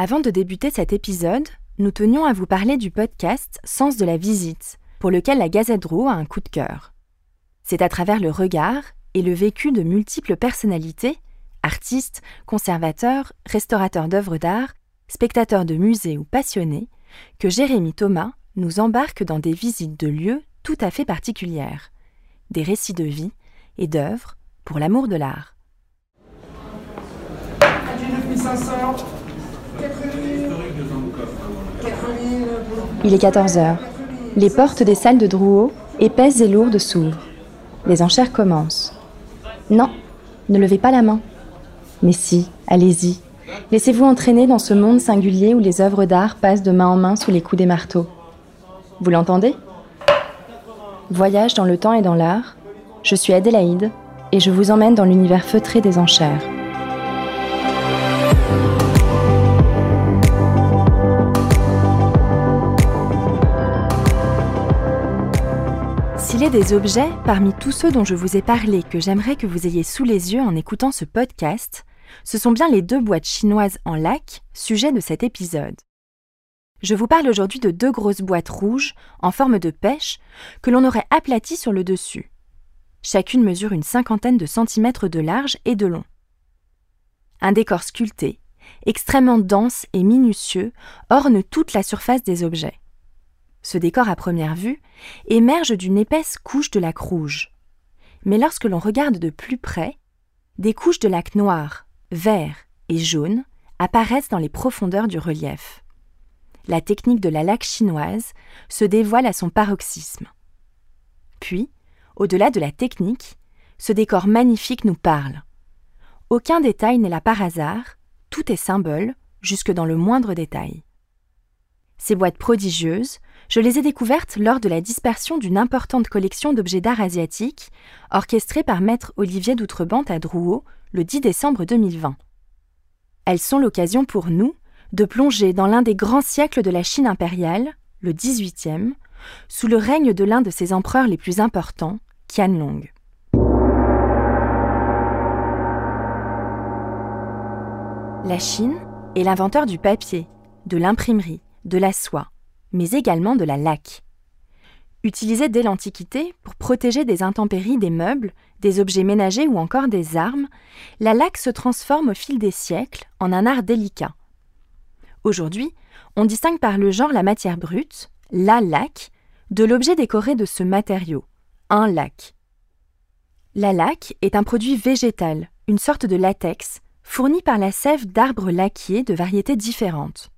Avant de débuter cet épisode, nous tenions à vous parler du podcast Sens de la visite, pour lequel la Gazette Drouot a un coup de cœur. C'est à travers le regard et le vécu de multiples personnalités, artistes, conservateurs, restaurateurs d'œuvres d'art, spectateurs de musées ou passionnés, que Jérémy Thomas nous embarque dans des visites de lieux tout à fait particulières, des récits de vie et d'œuvres pour l'amour de l'art. Il est 14 heures. Les portes des salles de Drouot, épaisses et lourdes, s'ouvrent. Les enchères commencent. Non, ne levez pas la main. Mais si, allez-y. Laissez-vous entraîner dans ce monde singulier où les œuvres d'art passent de main en main sous les coups des marteaux. Vous l'entendez? Voyage dans le temps et dans l'art. Je suis Adélaïde et je vous emmène dans l'univers feutré des enchères. Des objets, parmi tous ceux dont je vous ai parlé, que j'aimerais que vous ayez sous les yeux en écoutant ce podcast, ce sont bien les deux boîtes chinoises en lac, sujet de cet épisode. Je vous parle aujourd'hui de deux grosses boîtes rouges, en forme de pêche, que l'on aurait aplaties sur le dessus. Chacune mesure une cinquantaine de centimètres de large et de long. Un décor sculpté, extrêmement dense et minutieux, orne toute la surface des objets. Ce décor à première vue émerge d'une épaisse couche de lac rouge. Mais lorsque l'on regarde de plus près, des couches de lac noir, vert et jaune apparaissent dans les profondeurs du relief. La technique de la laque chinoise se dévoile à son paroxysme. Puis, au-delà de la technique, ce décor magnifique nous parle. Aucun détail n'est là par hasard, tout est symbole, jusque dans le moindre détail. Ces boîtes prodigieuses, je les ai découvertes lors de la dispersion d'une importante collection d'objets d'art asiatiques, orchestrée par maître Olivier d'Outrebent à Drouot le 10 décembre 2020. Elles sont l'occasion pour nous de plonger dans l'un des grands siècles de la Chine impériale, le XVIIIe, sous le règne de l'un de ses empereurs les plus importants, Qianlong. La Chine est l'inventeur du papier, de l'imprimerie, de la soie, mais également de la laque. Utilisée dès l'Antiquité pour protéger des intempéries des meubles, des objets ménagers ou encore des armes, la laque se transforme au fil des siècles en un art délicat. Aujourd'hui, on distingue par le genre la matière brute, la laque, de l'objet décoré de ce matériau, un lac. La laque est un produit végétal, une sorte de latex, fourni par la sève d'arbres laquiers de variétés différentes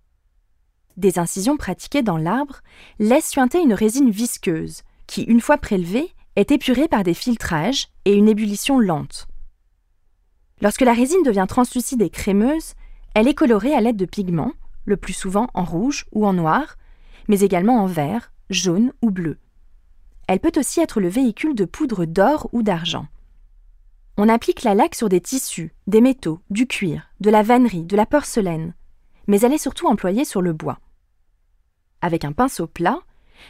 des incisions pratiquées dans l'arbre laissent suinter une résine visqueuse, qui, une fois prélevée, est épurée par des filtrages et une ébullition lente. Lorsque la résine devient translucide et crémeuse, elle est colorée à l'aide de pigments, le plus souvent en rouge ou en noir, mais également en vert, jaune ou bleu. Elle peut aussi être le véhicule de poudre d'or ou d'argent. On applique la laque sur des tissus, des métaux, du cuir, de la vannerie, de la porcelaine, mais elle est surtout employée sur le bois. Avec un pinceau plat,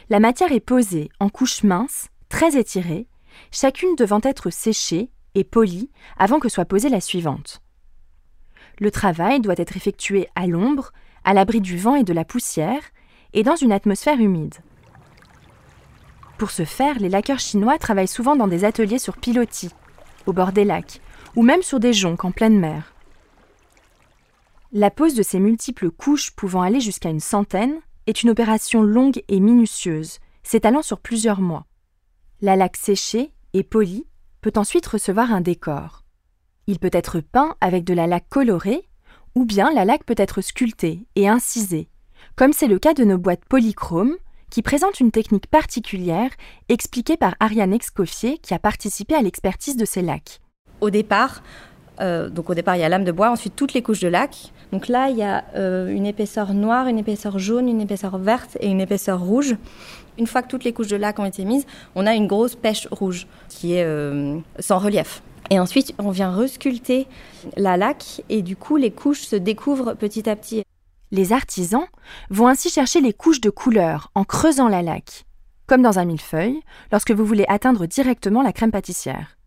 la matière est posée en couches minces, très étirées, chacune devant être séchée et polie avant que soit posée la suivante. Le travail doit être effectué à l'ombre, à l'abri du vent et de la poussière, et dans une atmosphère humide. Pour ce faire, les laqueurs chinois travaillent souvent dans des ateliers sur pilotis, au bord des lacs, ou même sur des joncs en pleine mer. La pose de ces multiples couches pouvant aller jusqu'à une centaine est une opération longue et minutieuse, s'étalant sur plusieurs mois. La laque séchée et polie peut ensuite recevoir un décor. Il peut être peint avec de la laque colorée, ou bien la laque peut être sculptée et incisée, comme c'est le cas de nos boîtes polychromes, qui présentent une technique particulière expliquée par Ariane Excoffier qui a participé à l'expertise de ces laques. Au départ, euh, donc au départ il y a lame de bois, ensuite toutes les couches de laque. Donc là il y a euh, une épaisseur noire, une épaisseur jaune, une épaisseur verte et une épaisseur rouge. Une fois que toutes les couches de laque ont été mises, on a une grosse pêche rouge qui est euh, sans relief. Et ensuite on vient resculpter la laque et du coup les couches se découvrent petit à petit. Les artisans vont ainsi chercher les couches de couleur en creusant la laque, comme dans un millefeuille lorsque vous voulez atteindre directement la crème pâtissière.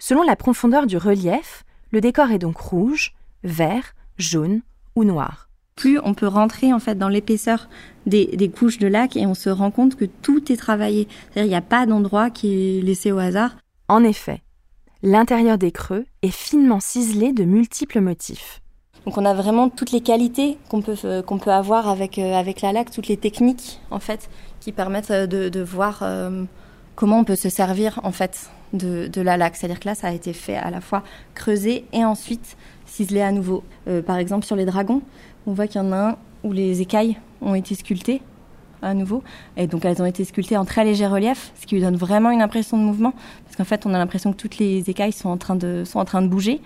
Selon la profondeur du relief, le décor est donc rouge, vert, jaune ou noir. plus on peut rentrer en fait dans l'épaisseur des, couches de lac et on se rend compte que tout est travaillé. C'est-à-dire il n'y a pas d'endroit qui est laissé au hasard. En effet, l'intérieur des creux est finement ciselé de multiples motifs. Donc on a vraiment toutes les qualités qu'on peut, euh, qu'on peut avoir avec, euh, avec la laque, toutes les techniques en fait qui permettent euh, de, voir comment on peut se servir en fait de, de la laque. C'est-à-dire que là ça a été fait à la fois creusé et ensuite ciselé à nouveau. par exemple sur les dragons, on voit qu'il y en a un où les écailles ont été sculptées à nouveau. Et donc elles ont été sculptées en très léger relief, ce qui lui donne vraiment une impression de mouvement. Parce qu'en fait, on a l'impression que toutes les écailles sont en train de, sont en train de bouger.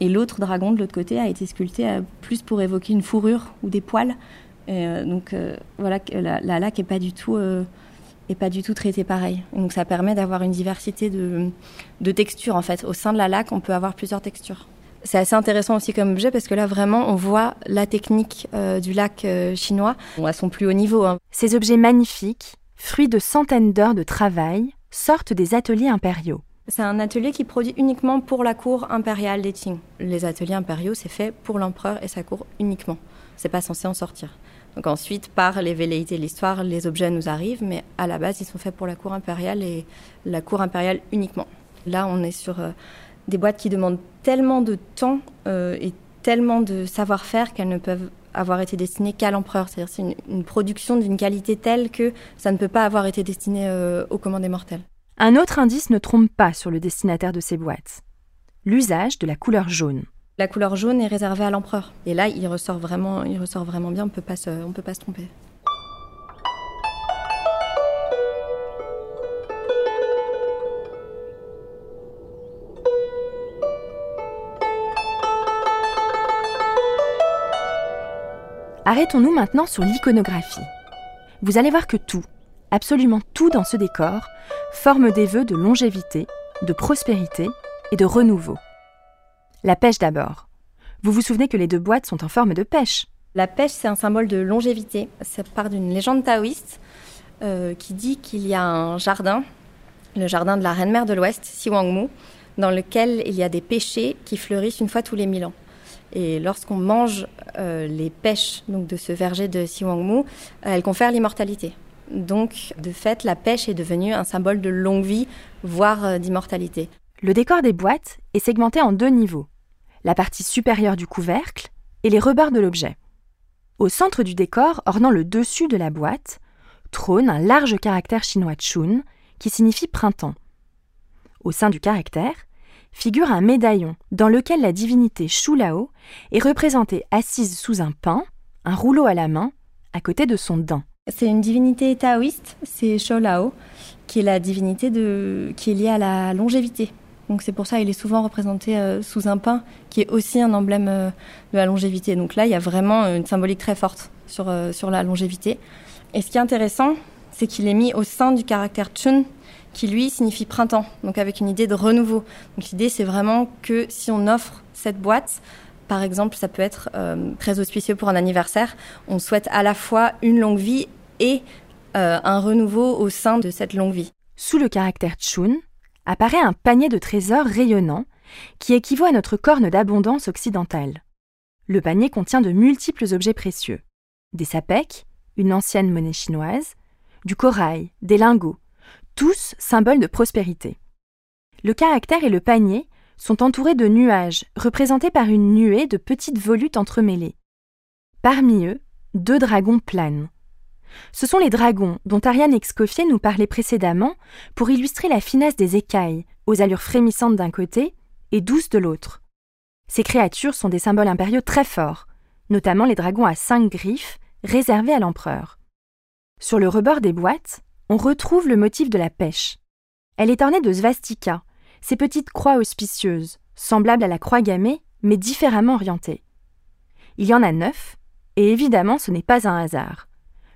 Et l'autre dragon de l'autre côté a été sculpté euh, plus pour évoquer une fourrure ou des poils. Et euh, donc euh, voilà, la, la, laque est pas du tout pas du tout traitée pareil. donc ça permet d'avoir une diversité de, de textures en fait. Au sein de la laque, on peut avoir plusieurs textures. C'est assez intéressant aussi comme objet parce que là vraiment on voit la technique euh, du lac euh, chinois à son plus haut niveau. Hein. Ces objets magnifiques, fruits de centaines d'heures de travail, sortent des ateliers impériaux. C'est un atelier qui produit uniquement pour la cour impériale des Qing. Les ateliers impériaux, c'est fait pour l'empereur et sa cour uniquement. C'est pas censé en sortir. Donc ensuite, par les velléités de l'histoire, les objets nous arrivent, mais à la base, ils sont faits pour la cour impériale et la cour impériale uniquement. Là, on est sur euh, des boîtes qui demandent tellement de temps euh, et tellement de savoir-faire qu'elles ne peuvent avoir été destinées qu'à l'empereur. C'est-à-dire c'est une, production d'une qualité telle que ça ne peut pas avoir été destiné euh, aux commandes mortels. Un autre indice ne trompe pas sur le destinataire de ces boîtes. L'usage de la couleur jaune. La couleur jaune est réservée à l'empereur. Et là, il ressort vraiment, il ressort vraiment bien. On peut peut pas se tromper. Arrêtons-nous maintenant sur l'iconographie. Vous allez voir que tout, absolument tout dans ce décor, forme des vœux de longévité, de prospérité et de renouveau. La pêche d'abord. Vous vous souvenez que les deux boîtes sont en forme de pêche. La pêche, c'est un symbole de longévité. Ça part d'une légende taoïste euh, qui dit qu'il y a un jardin, le jardin de la reine-mère de l'Ouest, Siwangmu, dans lequel il y a des pêchers qui fleurissent une fois tous les mille ans. Et lorsqu'on mange euh, les pêches donc de ce verger de Siwangmu, euh, elle confère l'immortalité. Donc, de fait, la pêche est devenue un symbole de longue vie, voire euh, d'immortalité. Le décor des boîtes est segmenté en deux niveaux la partie supérieure du couvercle et les rebords de l'objet. Au centre du décor, ornant le dessus de la boîte, trône un large caractère chinois Chun qui signifie printemps. Au sein du caractère, figure un médaillon dans lequel la divinité Shulao est représentée assise sous un pain, un rouleau à la main, à côté de son dent. C'est une divinité taoïste, c'est Shulao, qui est la divinité qui est liée à la longévité. Donc c'est pour ça qu'il est souvent représenté euh, sous un pain, qui est aussi un emblème euh, de la longévité. Donc là, il y a vraiment une symbolique très forte sur, euh, sur la longévité. Et ce qui est intéressant, c'est qu'il est mis au sein du caractère Chun, qui lui signifie printemps, donc avec une idée de renouveau. Donc l'idée c'est vraiment que si on offre cette boîte, par exemple, ça peut être très auspicieux pour un anniversaire, on souhaite à la fois une longue vie et un renouveau au sein de cette longue vie. Sous le caractère Chun apparaît un panier de trésors rayonnant qui équivaut à notre corne d'abondance occidentale. Le panier contient de multiples objets précieux des sapèques, une ancienne monnaie chinoise, du corail, des lingots, tous symboles de prospérité. Le caractère et le panier sont entourés de nuages, représentés par une nuée de petites volutes entremêlées. Parmi eux, deux dragons planent. Ce sont les dragons dont Ariane Escoffier nous parlait précédemment pour illustrer la finesse des écailles, aux allures frémissantes d'un côté et douces de l'autre. Ces créatures sont des symboles impériaux très forts, notamment les dragons à cinq griffes, réservés à l'empereur. Sur le rebord des boîtes, on retrouve le motif de la pêche. Elle est ornée de svastikas, ces petites croix auspicieuses, semblables à la croix gammée, mais différemment orientées. Il y en a neuf, et évidemment ce n'est pas un hasard.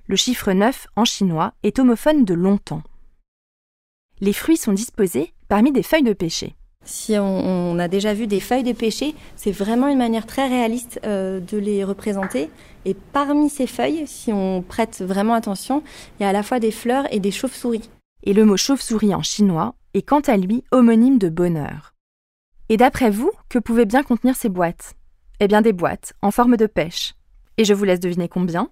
Le chiffre neuf en chinois est homophone de longtemps. Les fruits sont disposés parmi des feuilles de pêcher. Si on, a déjà vu des feuilles de pêcher, c'est vraiment une manière très réaliste euh, de les représenter. Et parmi ces feuilles, si on prête vraiment attention, il y a à la fois des fleurs et des chauves-souris. Et le mot chauve-souris en chinois est quant à lui homonyme de bonheur. Et d'après vous, que pouvaient bien contenir ces boîtes? Eh bien des boîtes en forme de pêche. Et je vous laisse deviner combien?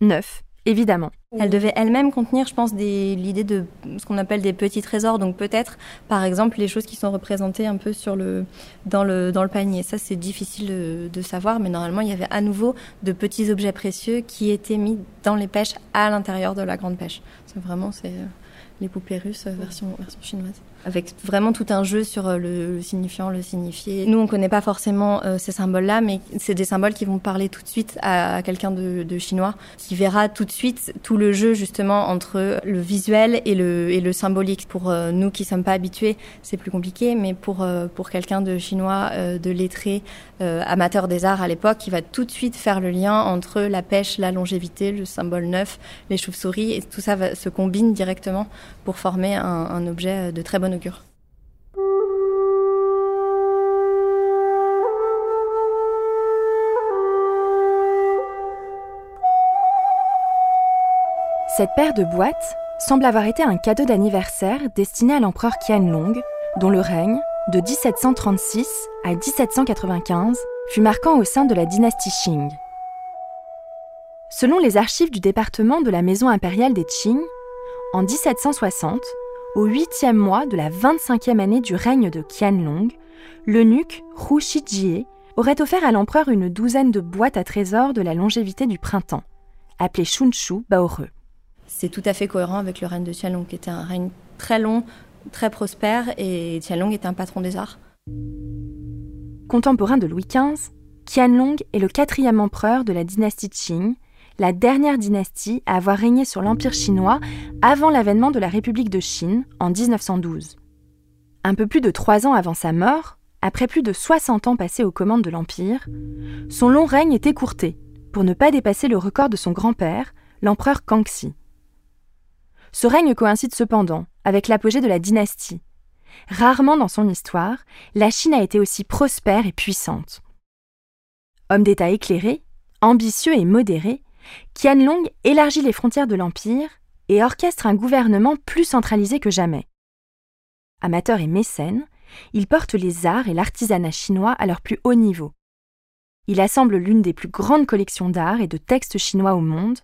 9, évidemment. Elle devait elle-même contenir, je pense, l'idée de ce qu'on appelle des petits trésors. Donc peut-être, par exemple, les choses qui sont représentées un peu dans, le, panier. Ça, c'est difficile de, savoir, mais normalement, il y avait à nouveau de petits objets précieux qui étaient mis dans les pêches à l'intérieur de la grande pêche. C'est vraiment, c'est euh, les poupées russes euh, version chinoise avec vraiment tout un jeu sur euh, le, signifiant, le signifié. Nous, on connaît pas forcément euh, ces symboles-là, mais c'est des symboles qui vont parler tout de suite à, quelqu'un de, de, chinois, qui verra tout de suite tout le jeu justement entre le visuel et le, et le symbolique. Pour euh, nous qui sommes pas habitués, c'est plus compliqué, mais pour pour quelqu'un de chinois, de lettré, amateur des arts à l'époque, qui va tout de suite faire le lien entre la pêche, la longévité, le symbole neuf, les chauves-souris, et tout ça va, se combine directement pour former un, un objet de très bonne cette paire de boîtes semble avoir été un cadeau d'anniversaire destiné à l'empereur Qianlong, dont le règne, de 1736 à 1795, fut marquant au sein de la dynastie Qing. Selon les archives du département de la maison impériale des Qing, en 1760, au huitième mois de la 25e année du règne de Qianlong, l'eunuque Hu Shijie aurait offert à l'empereur une douzaine de boîtes à trésors de la longévité du printemps, appelées Shunshu Baore. C'est tout à fait cohérent avec le règne de Qianlong, qui était un règne très long, très prospère, et Qianlong était un patron des arts. Contemporain de Louis XV, Qianlong est le quatrième empereur de la dynastie Qing la dernière dynastie à avoir régné sur l'Empire chinois avant l'avènement de la République de Chine en 1912. Un peu plus de trois ans avant sa mort, après plus de 60 ans passés aux commandes de l'Empire, son long règne est écourté pour ne pas dépasser le record de son grand-père, l'empereur Kangxi. Ce règne coïncide cependant avec l'apogée de la dynastie. Rarement dans son histoire, la Chine a été aussi prospère et puissante. Homme d'État éclairé, ambitieux et modéré, Qianlong élargit les frontières de l'Empire et orchestre un gouvernement plus centralisé que jamais. Amateur et mécène, il porte les arts et l'artisanat chinois à leur plus haut niveau. Il assemble l'une des plus grandes collections d'art et de textes chinois au monde,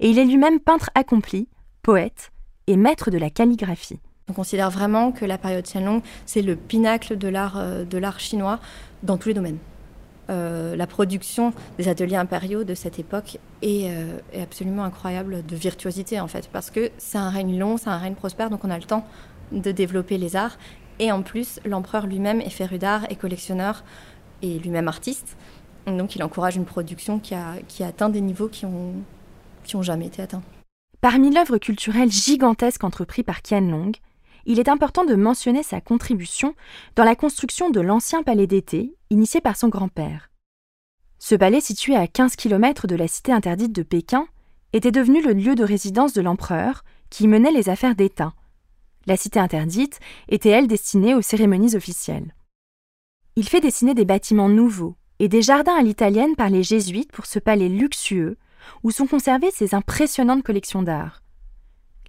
et il est lui-même peintre accompli, poète et maître de la calligraphie. On considère vraiment que la période Qianlong, c'est le pinacle de l'art, euh, de l'art chinois dans tous les domaines. Euh, la production des ateliers impériaux de cette époque euh, est, absolument incroyable de virtuosité en fait, parce que c'est un règne long, c'est un règne prospère, donc on a le temps de développer les arts. Et en plus, l'empereur lui-même est féru d'art et collectionneur et lui-même artiste. Donc il encourage une production qui a, atteint des niveaux qui ont, qui ont jamais été atteints. Parmi l'œuvre culturelle gigantesque entreprise par Qianlong, il est important de mentionner sa contribution dans la construction de l'ancien palais d'été, initié par son grand-père. Ce palais, situé à 15 km de la cité interdite de Pékin, était devenu le lieu de résidence de l'empereur, qui menait les affaires d'État. La cité interdite était, elle, destinée aux cérémonies officielles. Il fait dessiner des bâtiments nouveaux et des jardins à l'italienne par les jésuites pour ce palais luxueux, où sont conservées ces impressionnantes collections d'art.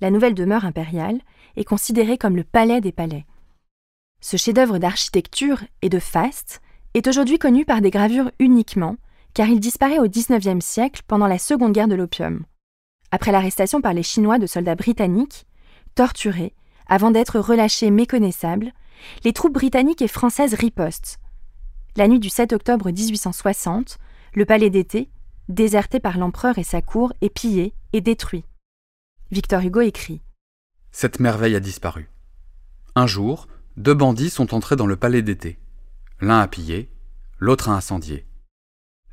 La nouvelle demeure impériale est considéré comme le palais des palais. Ce chef-d'œuvre d'architecture et de faste est aujourd'hui connu par des gravures uniquement, car il disparaît au XIXe siècle pendant la Seconde Guerre de l'opium. Après l'arrestation par les Chinois de soldats britanniques, torturés, avant d'être relâchés méconnaissables, les troupes britanniques et françaises ripostent. La nuit du 7 octobre 1860, le palais d'été, déserté par l'empereur et sa cour, est pillé et détruit. Victor Hugo écrit cette merveille a disparu. Un jour, deux bandits sont entrés dans le palais d'été. L'un a pillé, l'autre a incendié.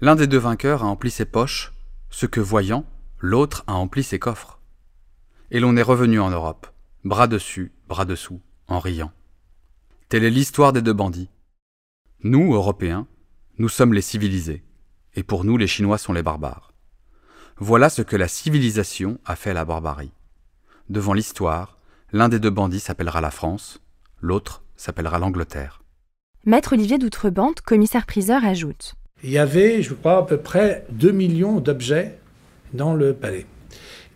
L'un des deux vainqueurs a empli ses poches, ce que voyant, l'autre a empli ses coffres. Et l'on est revenu en Europe, bras dessus, bras dessous, en riant. Telle est l'histoire des deux bandits. Nous, Européens, nous sommes les civilisés, et pour nous les Chinois sont les barbares. Voilà ce que la civilisation a fait à la barbarie. Devant l'histoire, l'un des deux bandits s'appellera la France, l'autre s'appellera l'Angleterre. Maître Olivier d'Outrebande, commissaire-priseur, ajoute Il y avait, je crois, à peu près 2 millions d'objets dans le palais.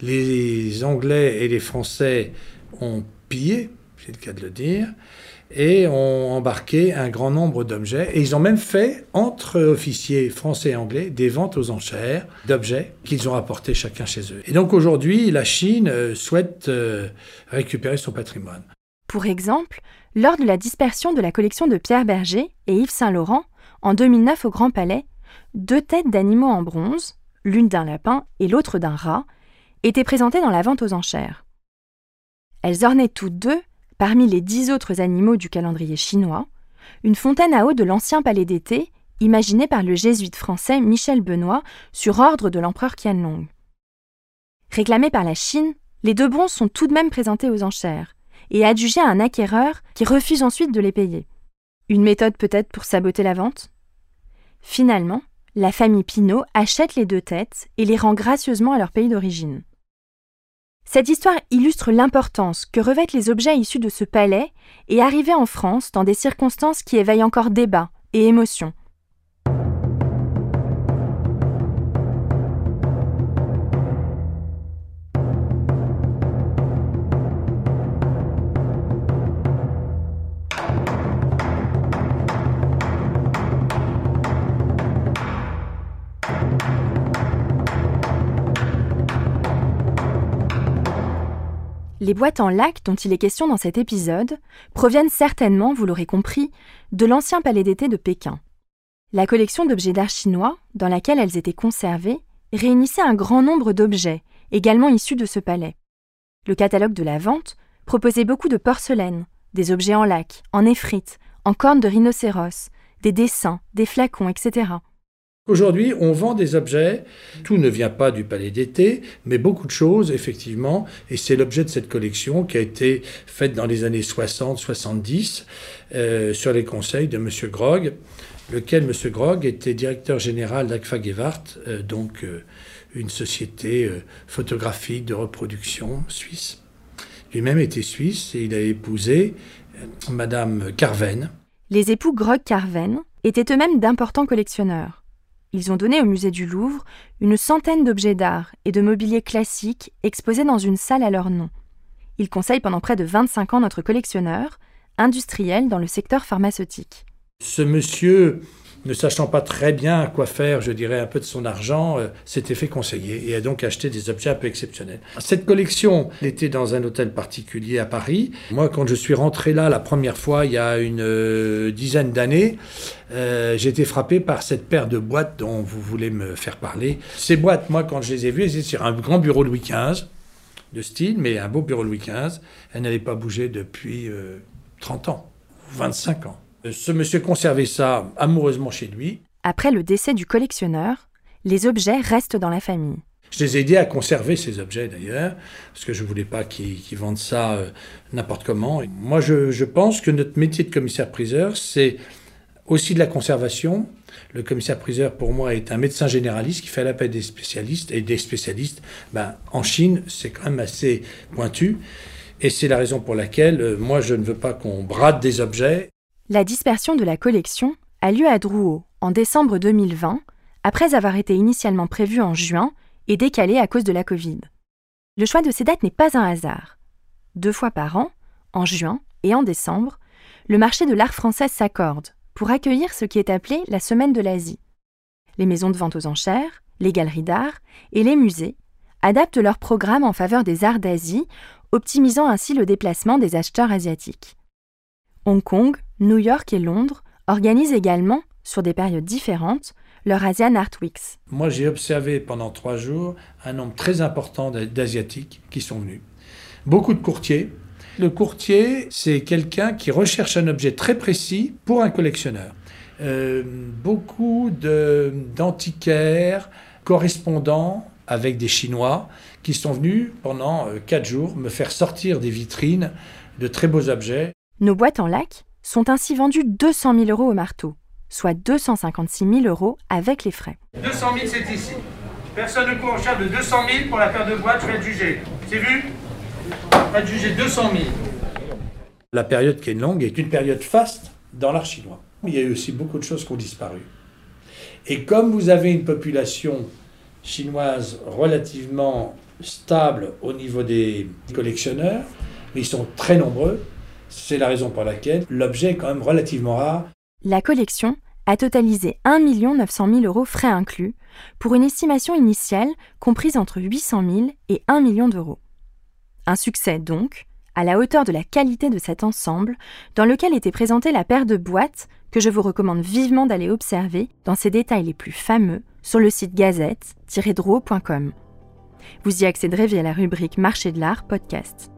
Les Anglais et les Français ont pillé, c'est le cas de le dire, et ont embarqué un grand nombre d'objets. Et ils ont même fait, entre officiers français et anglais, des ventes aux enchères d'objets qu'ils ont apportés chacun chez eux. Et donc aujourd'hui, la Chine euh, souhaite euh, récupérer son patrimoine. Pour exemple, lors de la dispersion de la collection de Pierre Berger et Yves Saint-Laurent, en 2009 au Grand Palais, deux têtes d'animaux en bronze, l'une d'un lapin et l'autre d'un rat, étaient présentées dans la vente aux enchères. Elles ornaient toutes deux parmi les dix autres animaux du calendrier chinois, une fontaine à eau de l'ancien palais d'été, imaginé par le jésuite français Michel Benoît sur ordre de l'empereur Qianlong. Réclamés par la Chine, les deux bronzes sont tout de même présentés aux enchères et adjugés à un acquéreur qui refuse ensuite de les payer. Une méthode peut-être pour saboter la vente? Finalement, la famille Pinault achète les deux têtes et les rend gracieusement à leur pays d'origine. Cette histoire illustre l'importance que revêtent les objets issus de ce palais et arrivés en France dans des circonstances qui éveillent encore débat et émotion. Les boîtes en lac dont il est question dans cet épisode proviennent certainement, vous l'aurez compris, de l'ancien palais d'été de Pékin. La collection d'objets d'art chinois, dans laquelle elles étaient conservées, réunissait un grand nombre d'objets, également issus de ce palais. Le catalogue de la vente proposait beaucoup de porcelaine, des objets en lac, en éphrite, en cornes de rhinocéros, des dessins, des flacons, etc. Aujourd'hui, on vend des objets. Tout ne vient pas du palais d'été, mais beaucoup de choses, effectivement. Et c'est l'objet de cette collection qui a été faite dans les années 60-70 euh, sur les conseils de M. Grog, lequel M. Grog était directeur général d'Agfa Gewart, euh, donc euh, une société photographique de reproduction suisse. Lui-même était suisse et il a épousé Madame Carven. Les époux Grog-Carven étaient eux-mêmes d'importants collectionneurs. Ils ont donné au musée du Louvre une centaine d'objets d'art et de mobilier classique exposés dans une salle à leur nom. Ils conseillent pendant près de 25 ans notre collectionneur, industriel dans le secteur pharmaceutique. Ce monsieur ne sachant pas très bien quoi faire, je dirais, un peu de son argent, euh, s'était fait conseiller et a donc acheté des objets un peu exceptionnels. Cette collection était dans un hôtel particulier à Paris. Moi, quand je suis rentré là la première fois, il y a une euh, dizaine d'années, euh, j'ai été frappé par cette paire de boîtes dont vous voulez me faire parler. Ces boîtes, moi, quand je les ai vues, elles étaient sur un grand bureau Louis XV, de style, mais un beau bureau Louis XV. Elles n'avaient pas bougé depuis 30 ans, 25 ans. Ce monsieur conservait ça amoureusement chez lui. Après le décès du collectionneur, les objets restent dans la famille. Je les ai aidés à conserver ces objets d'ailleurs, parce que je ne voulais pas qu'ils vendent ça euh, n'importe comment. Moi, je, pense que notre métier de commissaire-priseur, c'est aussi de la conservation. Le commissaire-priseur, pour moi, est un médecin généraliste qui fait l'appel des spécialistes. Et des spécialistes, ben, en Chine, c'est quand même assez pointu. Et c'est la raison pour laquelle, euh, moi, je ne veux pas qu'on brade des objets. La dispersion de la collection a lieu à Drouot en décembre 2020, après avoir été initialement prévue en juin et décalée à cause de la Covid. Le choix de ces dates n'est pas un hasard. Deux fois par an, en juin et en décembre, le marché de l'art français s'accorde pour accueillir ce qui est appelé la Semaine de l'Asie. Les maisons de vente aux enchères, les galeries d'art et les musées adaptent leurs programmes en faveur des arts d'Asie, optimisant ainsi le déplacement des acheteurs asiatiques. Hong Kong, New York et Londres organisent également, sur des périodes différentes, leur Asian Art Weeks. Moi, j'ai observé pendant trois jours un nombre très important d'Asiatiques qui sont venus. Beaucoup de courtiers. Le courtier, c'est quelqu'un qui recherche un objet très précis pour un collectionneur. Euh, beaucoup d'antiquaires correspondants avec des Chinois qui sont venus pendant euh, quatre jours me faire sortir des vitrines de très beaux objets. Nos boîtes en lac sont ainsi vendues 200 000 euros au marteau, soit 256 000 euros avec les frais. 200 000, c'est ici. Personne ne court en cher de 200 000 pour la paire de boîtes, je vais être jugé. C'est vu? Je vais être jugé 200 000. La période qui est longue est une période faste dans l'art chinois. Il y a eu aussi beaucoup de choses qui ont disparu. Et comme vous avez une population chinoise relativement stable au niveau des collectionneurs, mais ils sont très nombreux, C'est la raison pour laquelle l'objet est quand même relativement rare. La collection a totalisé 1 900 000 euros frais inclus, pour une estimation initiale comprise entre 800 000 et 1 million d'euros. Un succès donc, à la hauteur de la qualité de cet ensemble, dans lequel était présentée la paire de boîtes que je vous recommande vivement d'aller observer dans ses détails les plus fameux sur le site gazette-dro.com. Vous y accéderez via la rubrique Marché de l'art podcast.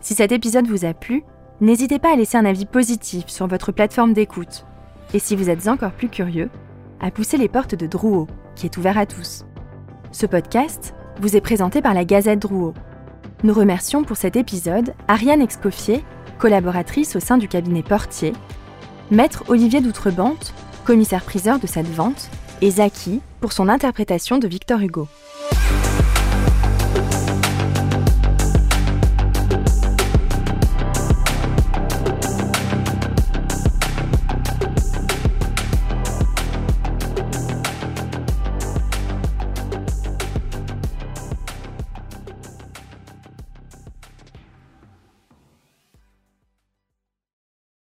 Si cet épisode vous a plu, n'hésitez pas à laisser un avis positif sur votre plateforme d'écoute. Et si vous êtes encore plus curieux, à pousser les portes de Drouot, qui est ouvert à tous. Ce podcast vous est présenté par la Gazette Drouot. Nous remercions pour cet épisode Ariane Excoffier, collaboratrice au sein du cabinet Portier, Maître Olivier d'Outrebante, commissaire-priseur de cette vente, et Zaki pour son interprétation de Victor Hugo.